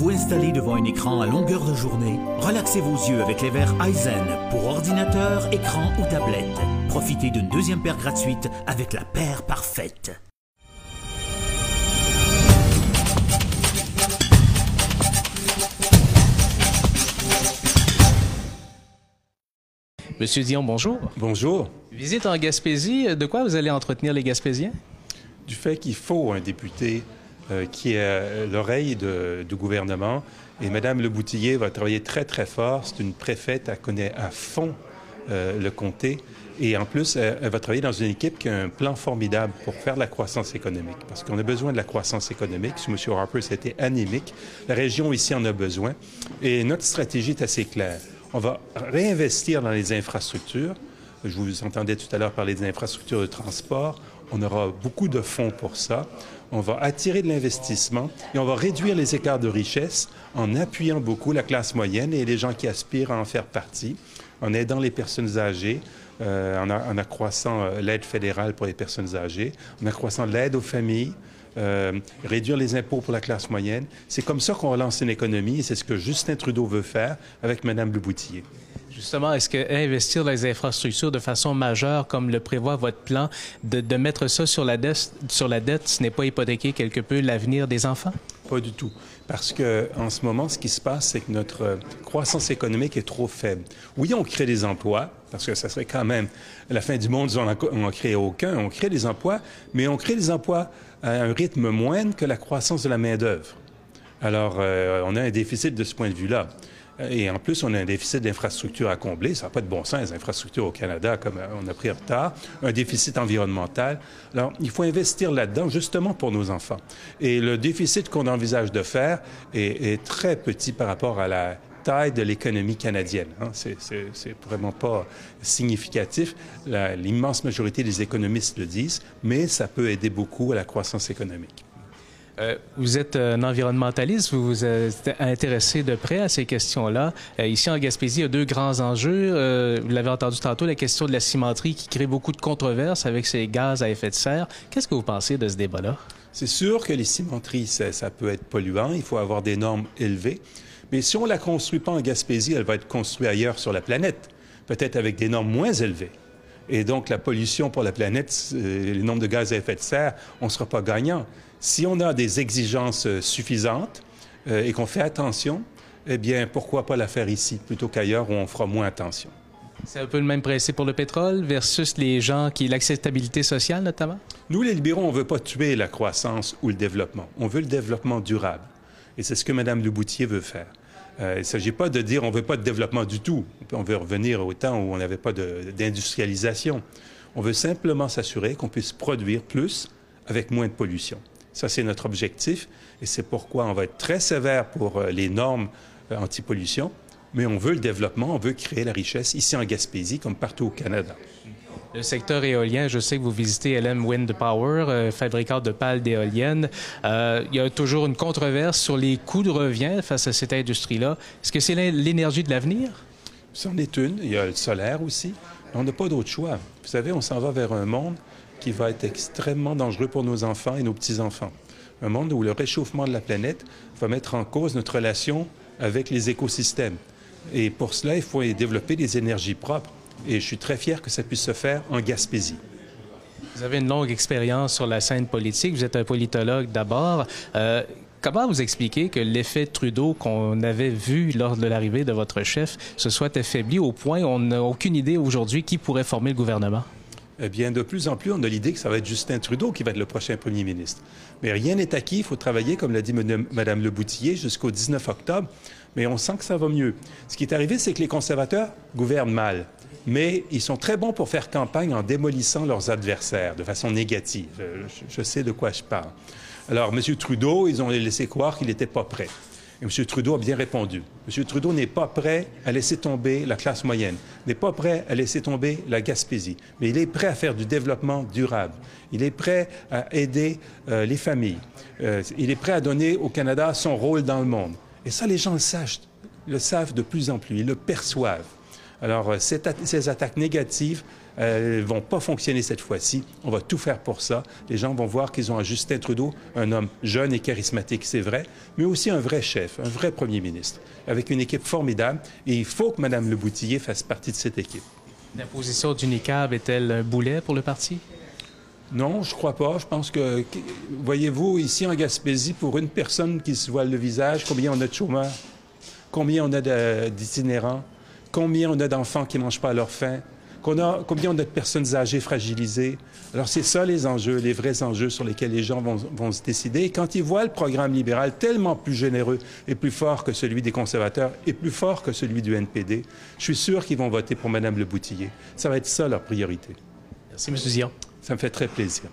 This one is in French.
vous installer devant un écran à longueur de journée, relaxez vos yeux avec les verres Eisen pour ordinateur, écran ou tablette. Profitez d'une deuxième paire gratuite avec la paire parfaite. Monsieur Dion, bonjour. Bonjour. Visite en Gaspésie, de quoi vous allez entretenir les Gaspésiens? Du fait qu'il faut un député euh, qui est l'oreille du gouvernement. Et Mme Leboutillier va travailler très, très fort. C'est une préfète, elle connaît à fond euh, le comté. Et en plus, elle, va travailler dans une équipe qui a un plan formidable pour faire la croissance économique. Parce qu'on a besoin de la croissance économique. Sous M. Harper, c'était anémique. La région ici en a besoin. Et notre stratégie est assez claire. On va réinvestir dans les infrastructures. Je vous entendais tout à l'heure parler des infrastructures de transport. On aura beaucoup de fonds pour ça. On va attirer de l'investissement et on va réduire les écarts de richesse en appuyant beaucoup la classe moyenne et les gens qui aspirent à en faire partie, en aidant les personnes âgées, euh, en, accroissant euh, l'aide fédérale pour les personnes âgées, en accroissant l'aide aux familles, euh, réduire les impôts pour la classe moyenne. C'est comme ça qu'on relance une économie et c'est ce que Justin Trudeau veut faire avec Mme Leboutillier. Justement, est-ce que investir dans les infrastructures de façon majeure, comme le prévoit votre plan, de, mettre ça sur la, dette, sur la dette, ce n'est pas hypothéquer quelque peu l'avenir des enfants? Pas du tout. Parce que en ce moment, ce qui se passe, c'est que notre croissance économique est trop faible. Oui, on crée des emplois, parce que ça serait quand même la fin du monde si on n'en crée aucun. On crée des emplois, mais on crée des emplois à un rythme moindre que la croissance de la main-d'œuvre. Alors, euh, on a un déficit de ce point de vue-là. Et en plus, on a un déficit d'infrastructures à combler. Ça n'a pas de bon sens, les infrastructures au Canada, comme on a pris retard. Un déficit environnemental. Alors, il faut investir là-dedans, justement pour nos enfants. Et le déficit qu'on envisage de faire est, est, très petit par rapport à la taille de l'économie canadienne. Hein. C'est vraiment pas significatif. L'immense majorité des économistes le disent, mais ça peut aider beaucoup à la croissance économique. Euh, vous êtes un environnementaliste, vous vous êtes intéressé de près à ces questions-là. Euh, ici en Gaspésie, il y a deux grands enjeux. Euh, vous l'avez entendu tantôt, la question de la cimenterie qui crée beaucoup de controverses avec ces gaz à effet de serre. Qu'est-ce que vous pensez de ce débat-là? C'est sûr que les cimenteries, ça, ça peut être polluant. Il faut avoir des normes élevées. Mais si on ne la construit pas en Gaspésie, elle va être construite ailleurs sur la planète, peut-être avec des normes moins élevées. Et donc, la pollution pour la planète, euh, les nombres de gaz à effet de serre, on ne sera pas gagnant. Si on a des exigences euh, suffisantes euh, et qu'on fait attention, eh bien, pourquoi pas la faire ici plutôt qu'ailleurs où on fera moins attention? C'est un peu le même principe pour le pétrole versus les gens qui l'acceptabilité sociale notamment? Nous, les libéraux, on ne veut pas tuer la croissance ou le développement. On veut le développement durable. Et c'est ce que Mme Leboutier veut faire. Euh, il ne s'agit pas de dire on ne veut pas de développement du tout. On veut revenir au temps où on n'avait pas d'industrialisation. On veut simplement s'assurer qu'on puisse produire plus avec moins de pollution. Ça, c'est notre objectif et c'est pourquoi on va être très sévère pour euh, les normes euh, anti-pollution, mais on veut le développement, on veut créer la richesse ici en Gaspésie comme partout au Canada. Le secteur éolien, je sais que vous visitez LM Wind Power, euh, fabricant de pales d'éoliennes. Euh, il y a toujours une controverse sur les coûts de revient face à cette industrie-là. Est-ce que c'est l'énergie de l'avenir? C'en est une. Il y a le solaire aussi. On n'a pas d'autre choix. Vous savez, on s'en va vers un monde qui va être extrêmement dangereux pour nos enfants et nos petits-enfants. Un monde où le réchauffement de la planète va mettre en cause notre relation avec les écosystèmes. Et pour cela, il faut développer des énergies propres. Et je suis très fier que ça puisse se faire en Gaspésie. Vous avez une longue expérience sur la scène politique. Vous êtes un politologue d'abord. Euh, comment vous expliquez que l'effet Trudeau qu'on avait vu lors de l'arrivée de votre chef se soit affaibli au point où on n'a aucune idée aujourd'hui qui pourrait former le gouvernement? Eh bien, de plus en plus, on a l'idée que ça va être Justin Trudeau qui va être le prochain premier ministre. Mais rien n'est acquis. Il faut travailler, comme l'a dit Mme Leboutillier, jusqu'au 19 octobre. Mais on sent que ça va mieux. Ce qui est arrivé, c'est que les conservateurs gouvernent mal mais ils sont très bons pour faire campagne en démolissant leurs adversaires de façon négative. Je, sais de quoi je parle. Alors, M. Trudeau, ils ont laissé croire qu'il n'était pas prêt. Et M. Trudeau a bien répondu. M. Trudeau n'est pas prêt à laisser tomber la classe moyenne, n'est pas prêt à laisser tomber la Gaspésie, mais il est prêt à faire du développement durable. Il est prêt à aider euh, les familles. Euh, il est prêt à donner au Canada son rôle dans le monde. Et ça, les gens le savent de plus en plus, ils le perçoivent. Alors, euh, ces attaques négatives Elles vont pas fonctionner cette fois-ci. On va tout faire pour ça. Les gens vont voir qu'ils ont un Justin Trudeau, un homme jeune et charismatique, c'est vrai, mais aussi un vrai chef, un vrai premier ministre, avec une équipe formidable. Et il faut que Mme Leboutillier fasse partie de cette équipe. L'imposition du NICAB est-elle un boulet pour le parti? Non, je crois pas. Je pense que, voyez-vous, ici en Gaspésie, pour une personne qui se voile le visage, combien on a de chômeurs? Combien on a d'itinérants? Combien on a d'enfants qui ne mangent pas à leur faim? combien on a de personnes âgées fragilisées. Alors, c'est ça les enjeux, les vrais enjeux sur lesquels les gens vont, vont, se décider. Et quand ils voient le programme libéral tellement plus généreux et plus fort que celui des conservateurs et plus fort que celui du NPD, je suis sûr qu'ils vont voter pour Mme Le Boutillier. Ça va être ça leur priorité. Merci, M. Zion. Ça me fait très plaisir.